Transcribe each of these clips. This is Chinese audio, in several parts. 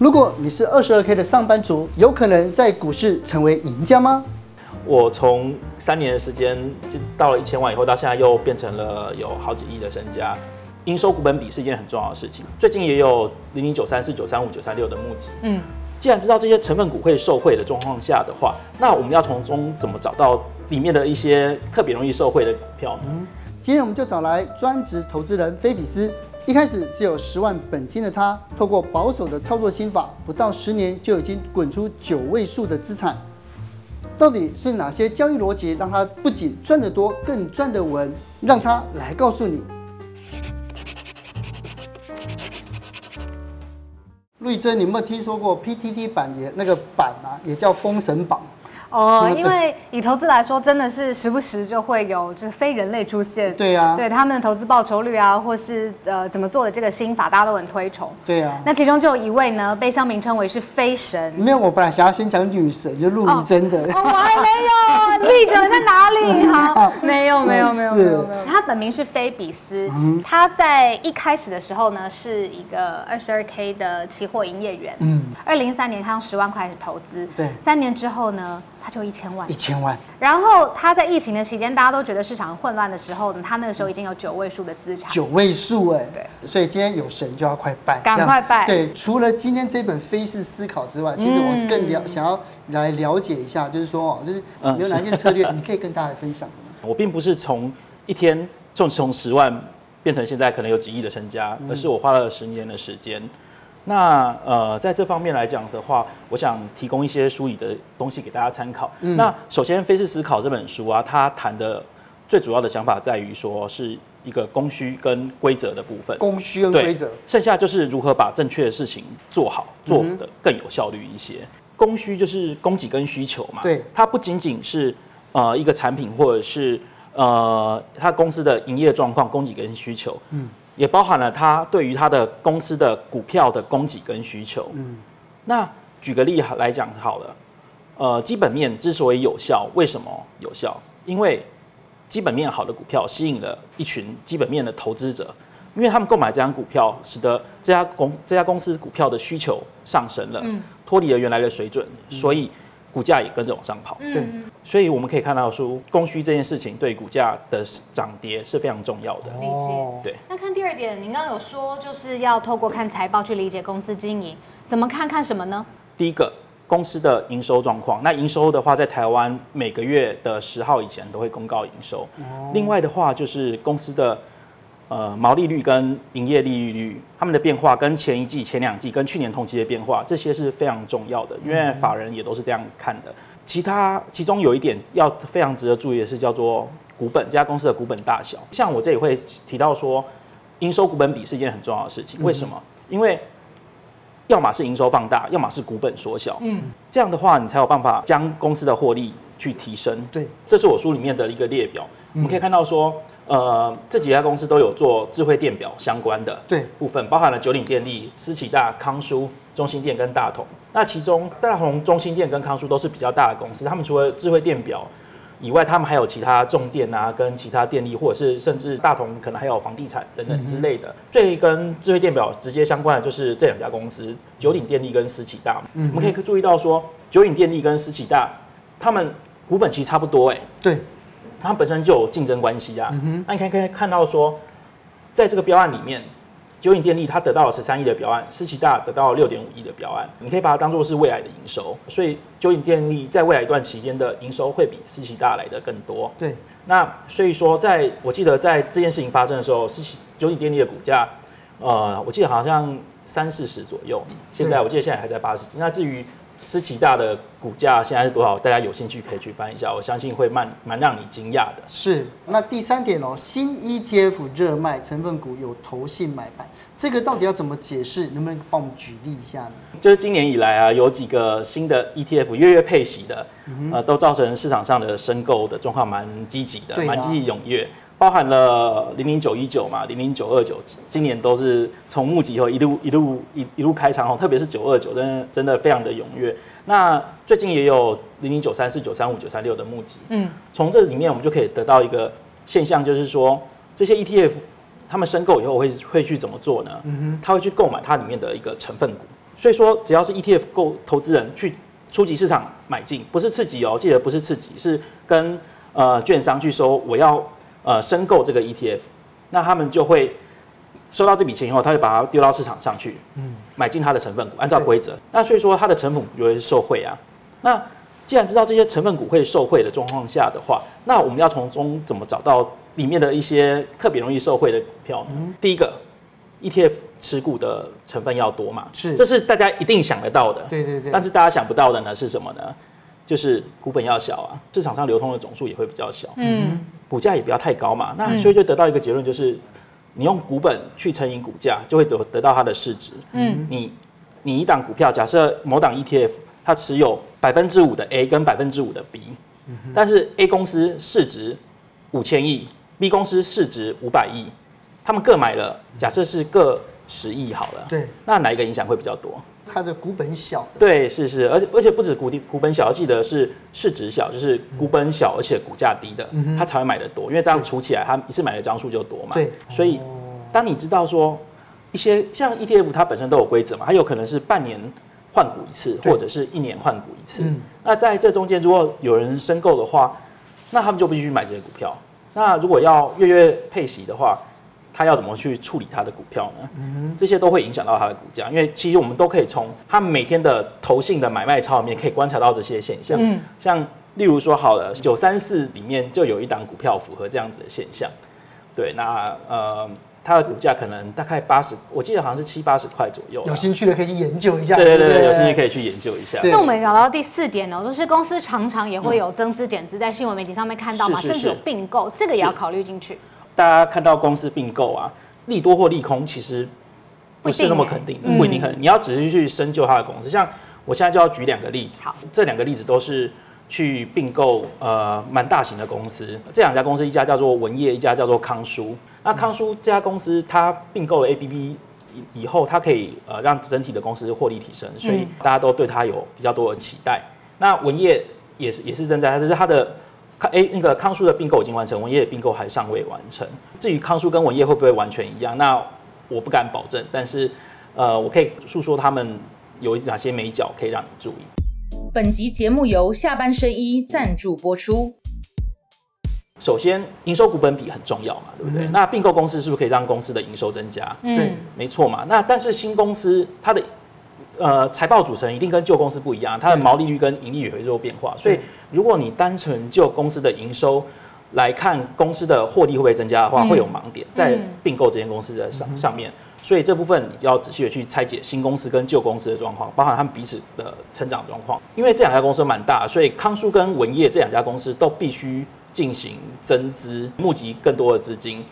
如果你是二十二 K 的上班族，有可能在股市成为赢家吗？我从三年的时间就到了一千万以后，到现在又变成了有好几亿的身家。应收股本比是一件很重要的事情。最近也有零零九三四、九三五、九三六的募集。嗯，既然知道这些成分股会受惠的状况下的话，那我们要从中怎么找到里面的一些特别容易受惠的股票呢？嗯，今天我们就找来专职投资人菲比斯。一开始只有十万本金的他，透过保守的操作心法，不到十年就已经滚出九位数的资产。到底是哪些交易逻辑让他不仅赚得多，更赚得稳？让他来告诉你。陆亦臻，你有没有听说过 PTT 版也那个版啊，也叫封神榜？哦，因为以投资来说，真的是时不时就会有就是非人类出现。对呀、啊，对他们的投资报酬率啊，或是呃怎么做的这个心法，大家都很推崇。对呀、啊，那其中就有一位呢，被乡民称为是飞神。没有，我本来想要先讲女神，就陆亦臻的。哦，我还没有，自己讲在哪里？好，没有，没有，没有，没有，没有。他本名是菲比斯，嗯、他在一开始的时候呢，是一个二十二 K 的期货营业员。嗯，二零一三年他用十万块开始投资，对，三年之后呢？他就一千万，一千万。然后他在疫情的期间，大家都觉得市场混乱的时候呢，他那个时候已经有九位数的资产。九位数哎，对。所以今天有神就要快拜，赶快拜。对，除了今天这本《非式思考》之外，其实我更了想要来了解一下，就是说哦，就是有哪些策略，你可以跟大家分享。我并不是从一天就从十万变成现在可能有几亿的身家，而是我花了十年的时间。那呃，在这方面来讲的话，我想提供一些书里的东西给大家参考。嗯、那首先，《菲式思考》这本书啊，它谈的最主要的想法在于说，是一个供需跟规则的部分。供需跟规则，剩下就是如何把正确的事情做好，做的更有效率一些。嗯、供需就是供给跟需求嘛。对，它不仅仅是呃一个产品，或者是呃它公司的营业状况，供给跟需求。嗯。也包含了他对于他的公司的股票的供给跟需求。嗯，那举个例来讲好了，呃，基本面之所以有效，为什么有效？因为基本面好的股票吸引了一群基本面的投资者，因为他们购买这张股票，使得这家公这家公司股票的需求上升了，嗯，脱离了原来的水准，所以。股价也跟着往上跑，对，所以我们可以看到说，供需这件事情对股价的涨跌是非常重要的。理解，对。那看第二点，您刚刚有说就是要透过看财报去理解公司经营，怎么看看什么呢？第一个，公司的营收状况。那营收的话，在台湾每个月的十号以前都会公告营收。另外的话，就是公司的。呃，毛利率跟营业利率，他们的变化跟前一季、前两季跟去年同期的变化，这些是非常重要的，因为法人也都是这样看的。其他其中有一点要非常值得注意的是，叫做股本，这家公司的股本大小。像我这里会提到说，营收股本比是一件很重要的事情。为什么？因为要么是营收放大，要么是股本缩小。嗯，这样的话，你才有办法将公司的获利去提升。对，这是我书里面的一个列表，我们可以看到说。呃，这几家公司都有做智慧电表相关的对部分，包含了九鼎电力、思企大、康舒、中兴电跟大同。那其中大同、中兴电跟康舒都是比较大的公司，他们除了智慧电表以外，他们还有其他重电啊，跟其他电力，或者是甚至大同可能还有房地产等等之类的。嗯、最跟智慧电表直接相关的就是这两家公司，九鼎电力跟思企大。嗯，我们可以注意到说，九鼎电力跟思企大，他们股本其实差不多哎、欸。对。它本身就有竞争关系啊，那你可以可以看到说，在这个标案里面，九鼎电力它得到了十三亿的标案，思齐大得到了六点五亿的标案，你可以把它当做是未来的营收，所以九鼎电力在未来一段期间的营收会比思齐大来的更多。对，那所以说，在我记得在这件事情发生的时候，思齐九鼎电力的股价，呃，我记得好像三四十左右，现在我记得现在还在八十几。那至于思齐大的股价现在是多少？大家有兴趣可以去翻一下，我相信会蛮蛮让你惊讶的。是，那第三点哦，新 ETF 热卖，成分股有投信买盘，这个到底要怎么解释？能不能帮我们举例一下呢？就是今年以来啊，有几个新的 ETF 月月配息的，嗯、呃，都造成市场上的申购的状况蛮积极的，蛮积极踊跃。包含了零零九一九嘛，零零九二九，今年都是从募集以后一路一路一一路开长，特别是九二九，真的真的非常的踊跃。那最近也有零零九三四、九三五、九三六的募集，嗯，从这里面我们就可以得到一个现象，就是说这些 ETF 他们申购以后会会去怎么做呢？嗯哼，他会去购买它里面的一个成分股。所以说，只要是 ETF 购投资人去初级市场买进，不是次级哦，记得不是次级，是跟呃券商去说我要呃申购这个 ETF，那他们就会收到这笔钱以后，他就把它丢到市场上去，嗯，买进它的成分股，按照规则。那所以说，它的成分股就会受惠啊。那既然知道这些成分股会受惠的状况下的话，那我们要从中怎么找到里面的一些特别容易受惠的股票呢？嗯、第一个，ETF 持股的成分要多嘛，是，这是大家一定想得到的。对对对。但是大家想不到的呢是什么呢？就是股本要小啊，市场上流通的总数也会比较小，嗯，股价也不要太高嘛。那所以就得到一个结论，就是你用股本去乘以股价，就会得得到它的市值。嗯，你你一档股票，假设某档 ETF。它持有百分之五的 A 跟百分之五的 B，但是 A 公司市值五千亿，B 公司市值五百亿，他们各买了，假设是各十亿好了。对，那哪一个影响会比较多？它的股本小。对，是是，而且而且不止股股本小，要记得是市值小，就是股本小而且股价低的，它才会买的多，因为这样除起来，它一次买的张数就多嘛。对，所以当你知道说一些像 ETF，它本身都有规则嘛，它有可能是半年。换股一次，或者是一年换股一次。嗯、那在这中间，如果有人申购的话，那他们就必须去买这些股票。那如果要月月配息的话，他要怎么去处理他的股票呢？嗯、这些都会影响到他的股价。因为其实我们都可以从他每天的投信的买卖超里面可以观察到这些现象。嗯、像例如说，好了，九三四里面就有一档股票符合这样子的现象。对，那呃。它的股价可能大概八十，我记得好像是七八十块左右。有兴趣的可以去研究一下。对对对，对有兴趣可以去研究一下。那我们聊到第四点呢，就是公司常常也会有增资减资，在新闻媒体上面看到嘛，甚至有并购，这个也要考虑进去。大家看到公司并购啊，利多或利空，其实不是那么肯定，不一定很。你要仔细去深究它的公司。像我现在就要举两个例子，这两个例子都是去并购呃蛮大型的公司。这两家公司，一家叫做文业，一家叫做康舒。那康舒这家公司，它并购了 ABB 以以后，它可以呃让整体的公司获利提升，所以大家都对它有比较多的期待。那文业也是也是正在，就是它的康 A 那个康舒的并购已经完成，文业的并购还尚未完成。至于康舒跟文业会不会完全一样，那我不敢保证，但是呃我可以诉说他们有哪些眉角可以让你注意。本集节目由下半身衣赞助播出。首先，营收股本比很重要嘛，对不对？嗯、那并购公司是不是可以让公司的营收增加？对、嗯，没错嘛。那但是新公司它的呃财报组成一定跟旧公司不一样，它的毛利率跟盈利也会做变化。所以，如果你单纯就公司的营收来看，公司的获利会不会增加的话，嗯、会有盲点在并购这间公司的上上面。所以这部分你要仔细的去拆解新公司跟旧公司的状况，包含他们彼此的成长状况。因为这两家公司蛮大，所以康舒跟文业这两家公司都必须。进行增资，募集更多的资金，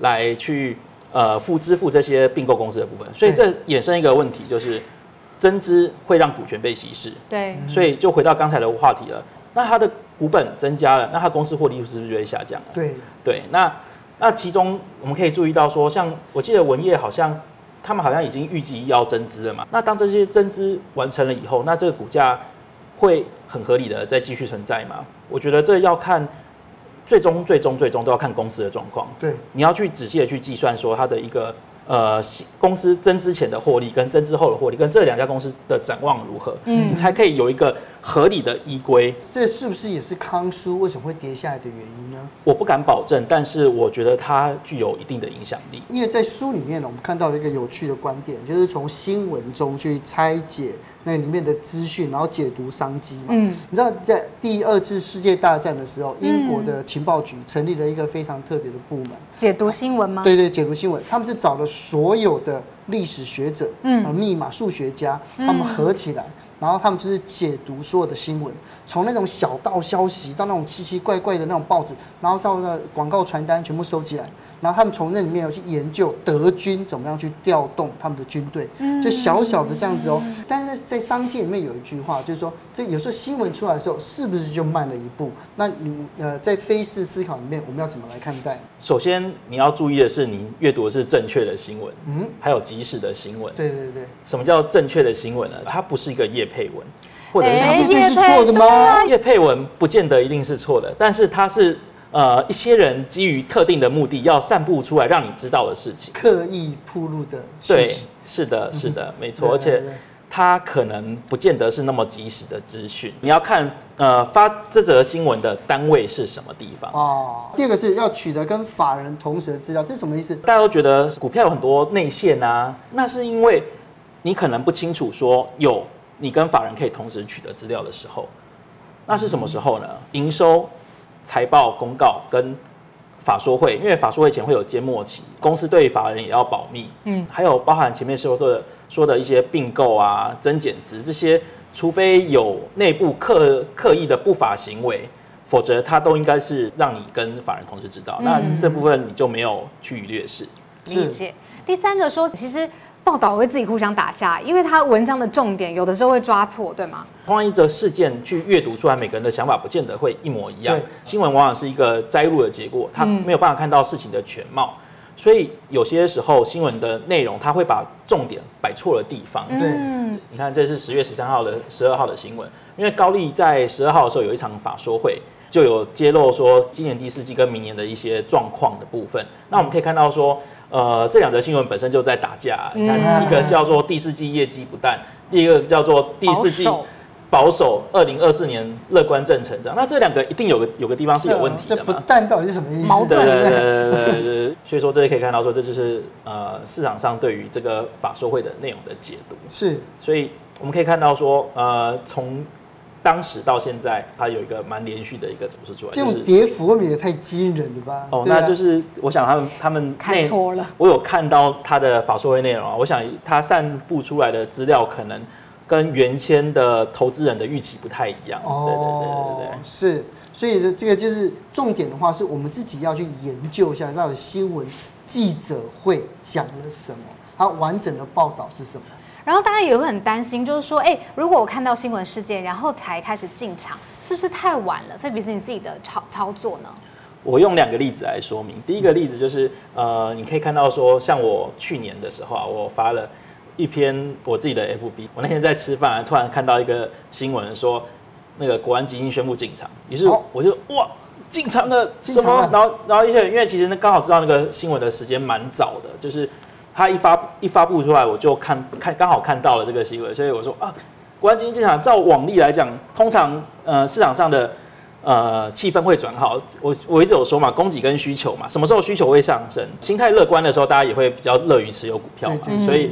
来去呃付支付这些并购公司的部分。所以这衍生一个问题，就是增资会让股权被稀释。对，所以就回到刚才的话题了。那它的股本增加了，那它公司获利是不是就会下降了？对对。那那其中我们可以注意到说，像我记得文业好像他们好像已经预计要增资了嘛。那当这些增资完成了以后，那这个股价会很合理的再继续存在吗？我觉得这要看。最终，最终，最终都要看公司的状况。对，你要去仔细的去计算说它的一个呃公司增资前的获利跟增资后的获利跟这两家公司的展望如何，嗯，你才可以有一个合理的依归。这是不是也是康叔为什么会跌下来的原因呢？我不敢保证，但是我觉得它具有一定的影响力。因为在书里面呢，我们看到一个有趣的观点，就是从新闻中去拆解。那里面的资讯，然后解读商机嘛。嗯，你知道在第二次世界大战的时候，英国的情报局成立了一个非常特别的部门，解读新闻吗？对对，解读新闻。他们是找了所有的历史学者、嗯，密码数学家，他们合起来，然后他们就是解读所有的新闻，从那种小道消息到那种奇奇怪怪的那种报纸，然后到那广告传单，全部收集来。然后他们从那里面有去研究德军怎么样去调动他们的军队，就小小的这样子哦。但是在商界里面有一句话，就是说，这有时候新闻出来的时候，是不是就慢了一步？那你呃，在非式思考里面，我们要怎么来看待？首先你要注意的是，你阅读的是正确的新闻，嗯，还有即时的新闻。对对对。什么叫正确的新闻呢？它不是一个业配文，或者是它一定是错的吗？业配文不见得一定是错的，但是它是。呃，一些人基于特定的目的，要散布出来让你知道的事情，刻意铺路的。对，是的，是的，没错，而且。它可能不见得是那么及时的资讯。你要看呃发这则新闻的单位是什么地方哦。第二个是要取得跟法人同时的资料，这是什么意思？大家都觉得股票有很多内线啊，那是因为你可能不清楚说有你跟法人可以同时取得资料的时候，那是什么时候呢？营收、财报公告跟法说会，因为法说会前会有缄默期，公司对法人也要保密。嗯，还有包含前面说的说的一些并购啊、增减值这些，除非有内部刻刻意的不法行为，否则它都应该是让你跟法人同时知道。嗯、那这部分你就没有去劣势。理解。第三个说，其实。报道会自己互相打架，因为他文章的重点有的时候会抓错，对吗？同样一则事件去阅读出来，每个人的想法不见得会一模一样。新闻往往是一个摘录的结果，他没有办法看到事情的全貌，嗯、所以有些时候新闻的内容他会把重点摆错了地方。对，你看这是十月十三号的十二号的新闻，因为高丽在十二号的时候有一场法说会，就有揭露说今年第四季跟明年的一些状况的部分。那我们可以看到说。呃，这两则新闻本身就在打架。你看，一个叫做第四季业绩不淡，第一个叫做第四季保守，二零二四年乐观正成长。那这两个一定有个有个地方是有问题的嘛？不淡到底是什么意思？矛盾。对对对对。所以说，这里可以看到说，这就是呃市场上对于这个法说会的内容的解读。是。所以我们可以看到说，呃，从当时到现在，它有一个蛮连续的一个走势出来，这种跌幅未免也太惊人了吧？哦，那就是我想他们 他们看错了。我有看到他的法说会内容啊，我想他散布出来的资料可能跟原先的投资人的预期不太一样。哦，对对对对对，是，所以这个就是重点的话，是我们自己要去研究一下，到底新闻记者会讲了什么，它完整的报道是什么。然后大家也会很担心，就是说，哎，如果我看到新闻事件，然后才开始进场，是不是太晚了？菲比斯，你自己的操操作呢？我用两个例子来说明。第一个例子就是，呃，你可以看到说，像我去年的时候啊，我发了一篇我自己的 FB，我那天在吃饭，突然看到一个新闻说，那个国安基金宣布进场，于是我就哇，进场了什么？然后然后一些因为其实那刚好知道那个新闻的时间蛮早的，就是。他一发一发布出来，我就看看刚好看到了这个新闻，所以我说啊，国安基金进场，照往例来讲，通常呃市场上的呃气氛会转好。我我一直有说嘛，供给跟需求嘛，什么时候需求会上升，心态乐观的时候，大家也会比较乐于持有股票嘛。所以，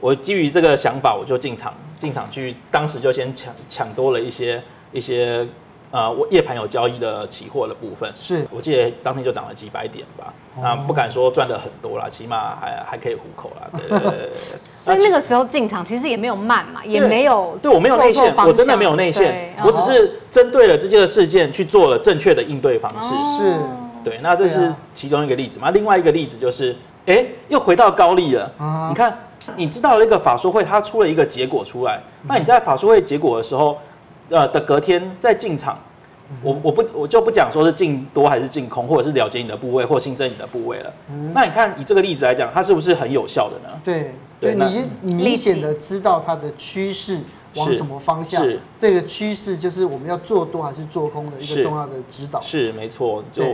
我基于这个想法，我就进场进场去，当时就先抢抢多了一些一些。呃，我夜盘有交易的期货的部分，是我记得当天就涨了几百点吧，啊，不敢说赚的很多啦，起码还还可以糊口啦。对对对。所以那个时候进场其实也没有慢嘛，也没有对我没有内线，我真的没有内线，我只是针对了这件事件去做了正确的应对方式。是，对，那这是其中一个例子嘛。另外一个例子就是，哎，又回到高利了。你看，你知道那个法说会，它出了一个结果出来，那你在法说会结果的时候。呃的隔天再进场，我我不我就不讲说是进多还是进空，或者是了结你的部位或新增你的部位了。那你看以这个例子来讲，它是不是很有效的呢？对，对，你明显的知道它的趋势往什么方向，是这个趋势就是我们要做多还是做空的一个重要的指导。是，是没错，就。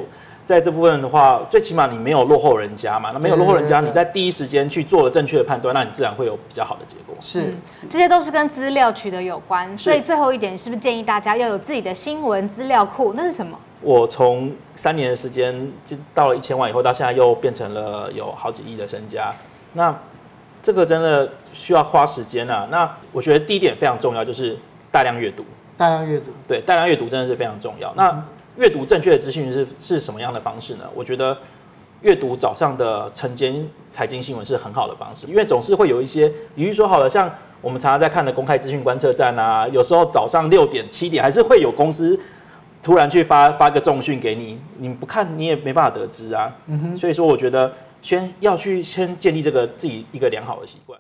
在这部分的话，最起码你没有落后人家嘛，那没有落后人家，你在第一时间去做了正确的判断，那你自然会有比较好的结果。是，这些都是跟资料取得有关，所以最后一点是不是建议大家要有自己的新闻资料库？那是什么？我从三年的时间就到了一千万以后，到现在又变成了有好几亿的身家，那这个真的需要花时间啊。那我觉得第一点非常重要，就是大量阅读。大量阅读，对，大量阅读真的是非常重要。那阅读正确的资讯是是什么样的方式呢？我觉得阅读早上的晨间财经新闻是很好的方式，因为总是会有一些，比如说好了，像我们常常在看的公开资讯观测站啊，有时候早上六点七点还是会有公司突然去发发个重讯给你，你不看你也没办法得知啊。嗯哼，所以说我觉得先要去先建立这个自己一个良好的习惯。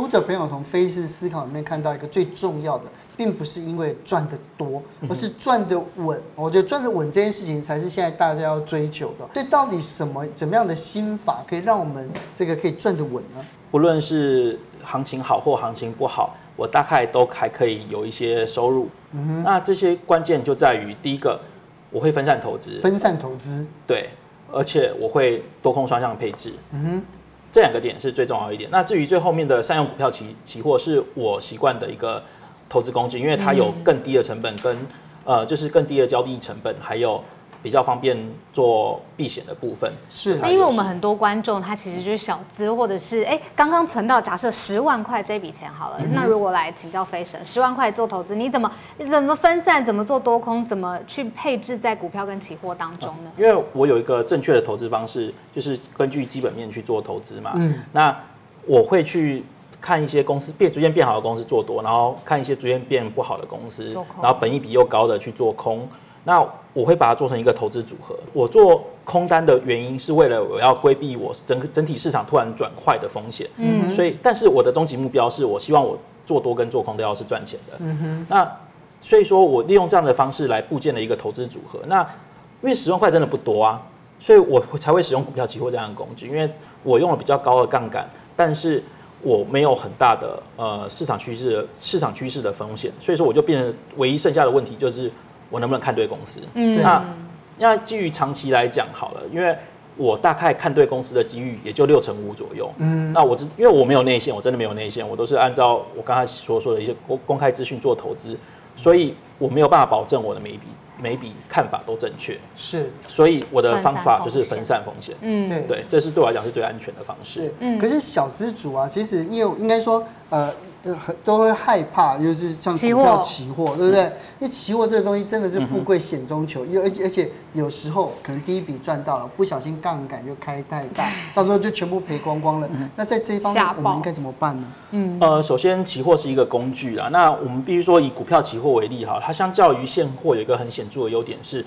读者朋友从菲斯思考里面看到一个最重要的。并不是因为赚得多，而是赚得稳。我觉得赚得稳这件事情才是现在大家要追求的。所以到底什么怎么样的心法可以让我们这个可以赚得稳呢？不论是行情好或行情不好，我大概都还可以有一些收入。嗯哼，那这些关键就在于第一个，我会分散投资。分散投资，对，而且我会多空双向配置。嗯哼，这两个点是最重要一点。那至于最后面的善用股票期期货，是我习惯的一个投资工具，因为它有更低的成本跟，跟呃就是更低的交易成本，还有。比较方便做避险的部分是，那因为我们很多观众他其实就是小资，或者是哎刚刚存到假设十万块这笔钱好了，嗯、那如果来请教飞神，十万块做投资，你怎么你怎么分散，怎么做多空，怎么去配置在股票跟期货当中呢？因为我有一个正确的投资方式，就是根据基本面去做投资嘛。嗯，那我会去看一些公司变逐渐变好的公司做多，然后看一些逐渐变不好的公司，然后本益比又高的去做空。那我会把它做成一个投资组合。我做空单的原因是为了我要规避我整整体市场突然转快的风险。嗯。所以，但是我的终极目标是我希望我做多跟做空都要是赚钱的。嗯哼。那所以说我利用这样的方式来构建了一个投资组合。那因为十万块真的不多啊，所以我才会使用股票期货这样的工具。因为我用了比较高的杠杆，但是我没有很大的呃市场趋势市场趋势的风险。所以说我就变成唯一剩下的问题就是。我能不能看对公司？嗯，那那基于长期来讲好了，因为我大概看对公司的机遇也就六成五左右。嗯，那我只因为我没有内线，我真的没有内线，我都是按照我刚才所说的一些公公开资讯做投资，所以我没有办法保证我的每一笔每一笔看法都正确。是，所以我的方法就是分散风险。嗯，对对，这是对我来讲是最安全的方式。嗯，可是小资主啊，其实因为应该说呃。很都会害怕，就是像股票期货，对不对？因为期货这个东西真的是富贵险中求，而且而且有时候可能第一笔赚到了，不小心杠杆就开太大，到时候就全部赔光光了。那在这一方面，我们应该怎么办呢？嗯，呃，首先期货是一个工具啦，那我们必须说以股票期货为例哈，它相较于现货有一个很显著的优点是。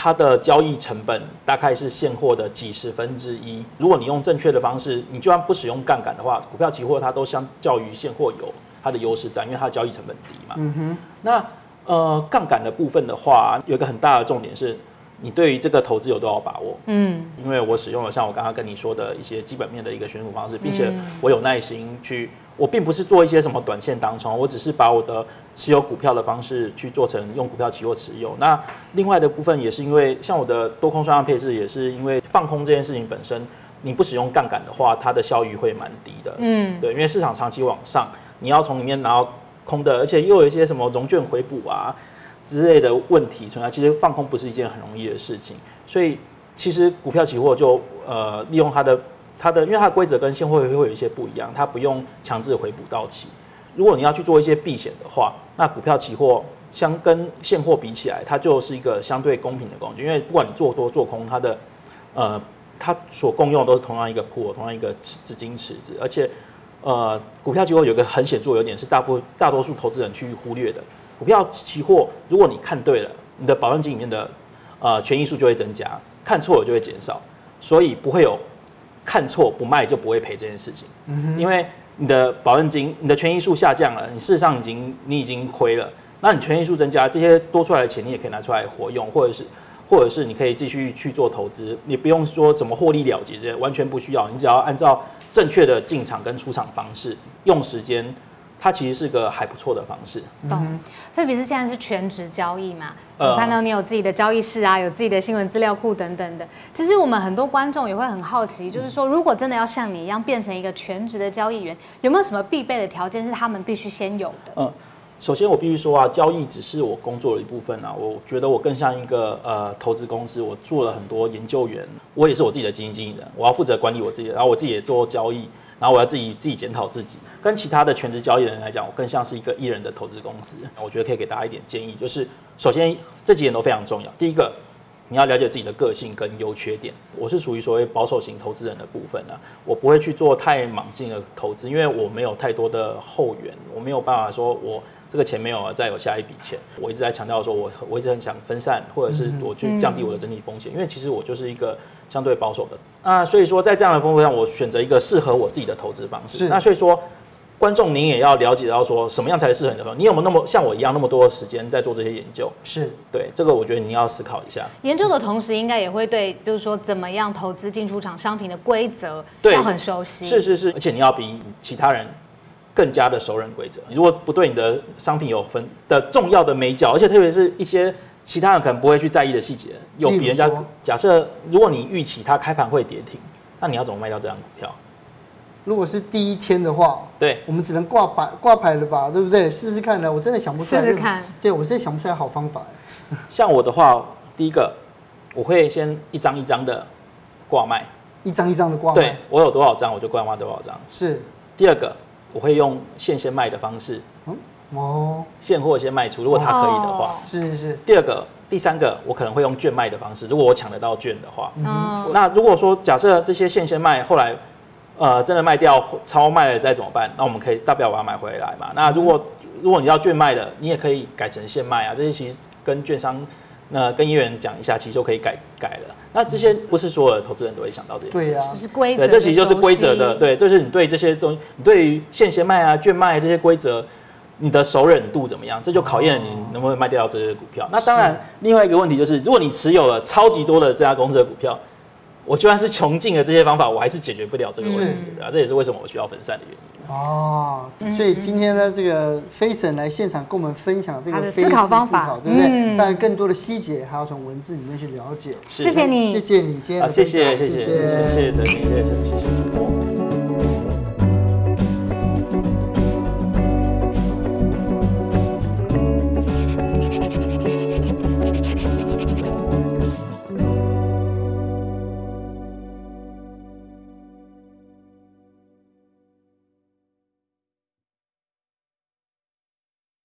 它的交易成本大概是现货的几十分之一。如果你用正确的方式，你就算不使用杠杆的话，股票期货它都相较于现货有它的优势在，因为它的交易成本低嘛。嗯哼。那呃，杠杆的部分的话，有一个很大的重点是，你对于这个投资有多少把握？嗯。因为我使用了像我刚刚跟你说的一些基本面的一个选股方式，并且我有耐心去。我并不是做一些什么短线当中，我只是把我的持有股票的方式去做成用股票期货持有。那另外的部分也是因为，像我的多空双向配置，也是因为放空这件事情本身，你不使用杠杆的话，它的效益会蛮低的。嗯，对，因为市场长期往上，你要从里面拿到空的，而且又有一些什么融券回补啊之类的问题存在，其实放空不是一件很容易的事情。所以其实股票期货就呃利用它的。它的，因为它的规则跟现货会会有一些不一样，它不用强制回补到期。如果你要去做一些避险的话，那股票期货相跟现货比起来，它就是一个相对公平的工具。因为不管你做多做空，它的呃，它所共用都是同样一个 pool，同样一个资金池子。而且呃，股票期货有个很显著的优点是大部大多数投资人去忽略的。股票期货，如果你看对了，你的保证金里面的呃权益数就会增加；看错了就会减少，所以不会有。看错不卖就不会赔这件事情，因为你的保证金、你的权益数下降了，你事实上已经你已经亏了。那你权益数增加，这些多出来的钱你也可以拿出来活用，或者是或者是你可以继续去做投资，你不用说怎么获利了结，这些完全不需要，你只要按照正确的进场跟出场方式，用时间。它其实是个还不错的方式。懂，特别是现在是全职交易嘛？我看到你有自己的交易室啊，有自己的新闻资料库等等的。其实我们很多观众也会很好奇，就是说，如果真的要像你一样变成一个全职的交易员，有没有什么必备的条件是他们必须先有的？嗯，首先我必须说啊，交易只是我工作的一部分啊。我觉得我更像一个呃投资公司，我做了很多研究员，我也是我自己的基金经理人，我要负责管理我自己，然后我自己也做交易。然后我要自己自己检讨自己，跟其他的全职交易人来讲，我更像是一个艺人的投资公司。我觉得可以给大家一点建议，就是首先这几点都非常重要。第一个，你要了解自己的个性跟优缺点。我是属于所谓保守型投资人的部分啊，我不会去做太莽进的投资，因为我没有太多的后援，我没有办法说我。这个钱没有了，再有下一笔钱。我一直在强调说，我我一直很想分散，或者是我去降低我的整体风险，因为其实我就是一个相对保守的。那所以说，在这样的风格上，我选择一个适合我自己的投资方式。那所以说，观众您也要了解到说，什么样才是适合你的？你有没有那么像我一样那么多的时间在做这些研究？是对这个，我觉得您要思考一下。研究的同时，应该也会对，就是说怎么样投资进出场商品的规则要很熟悉。是是是，而且你要比其他人。更加的熟人规则。你如果不对你的商品有分的重要的眉角，而且特别是一些其他人可能不会去在意的细节，有比人家假设，如果你预期它开盘会跌停，那你要怎么卖掉这张股票？如果是第一天的话，对，我们只能挂牌挂牌了吧，对不对？试试看呢，我真的想不出来。试试看。对，我真的想不出来好方法。像我的话，第一个我会先一张一张的挂卖，一张一张的挂卖。对，我有多少张我就挂卖多少张。是。第二个我会用现先卖的方式。嗯。哦。现货先卖出，如果它可以的话。是是是。第二个。第三个，我可能会用券卖的方式，如果我抢得到券的话。嗯。那如果说假设这些现先卖，后来呃真的卖掉超卖了，再怎么办？那我们可以大不了把它买回来嘛。那如果如果你要券卖的，你也可以改成现卖啊。这些其实跟券商那跟业员讲一下，其实就可以改改了。那这些不是所有的投资人都会想到这件事情。对啊。是规则。对，这其实就是规则的。对，就是你对这些东西，你对于现先卖啊、券卖这些规则。你的熟忍度怎么样？这就考验你能不能卖掉这些股票。那当然，另外一个问题就是，如果你持有了超级多的这家公司的股票，我就算是穷尽了这些方法，我还是解决不了这个问题的啊。这也是为什么我需要分散的原因。哦，所以今天呢，这个飞神来现场跟我们分享这个思考方法，对不对？当然，更多的细节还要从文字里面去了解。谢谢你，谢谢你今天谢谢谢谢谢谢谢谢谢谢谢，谢谢谢。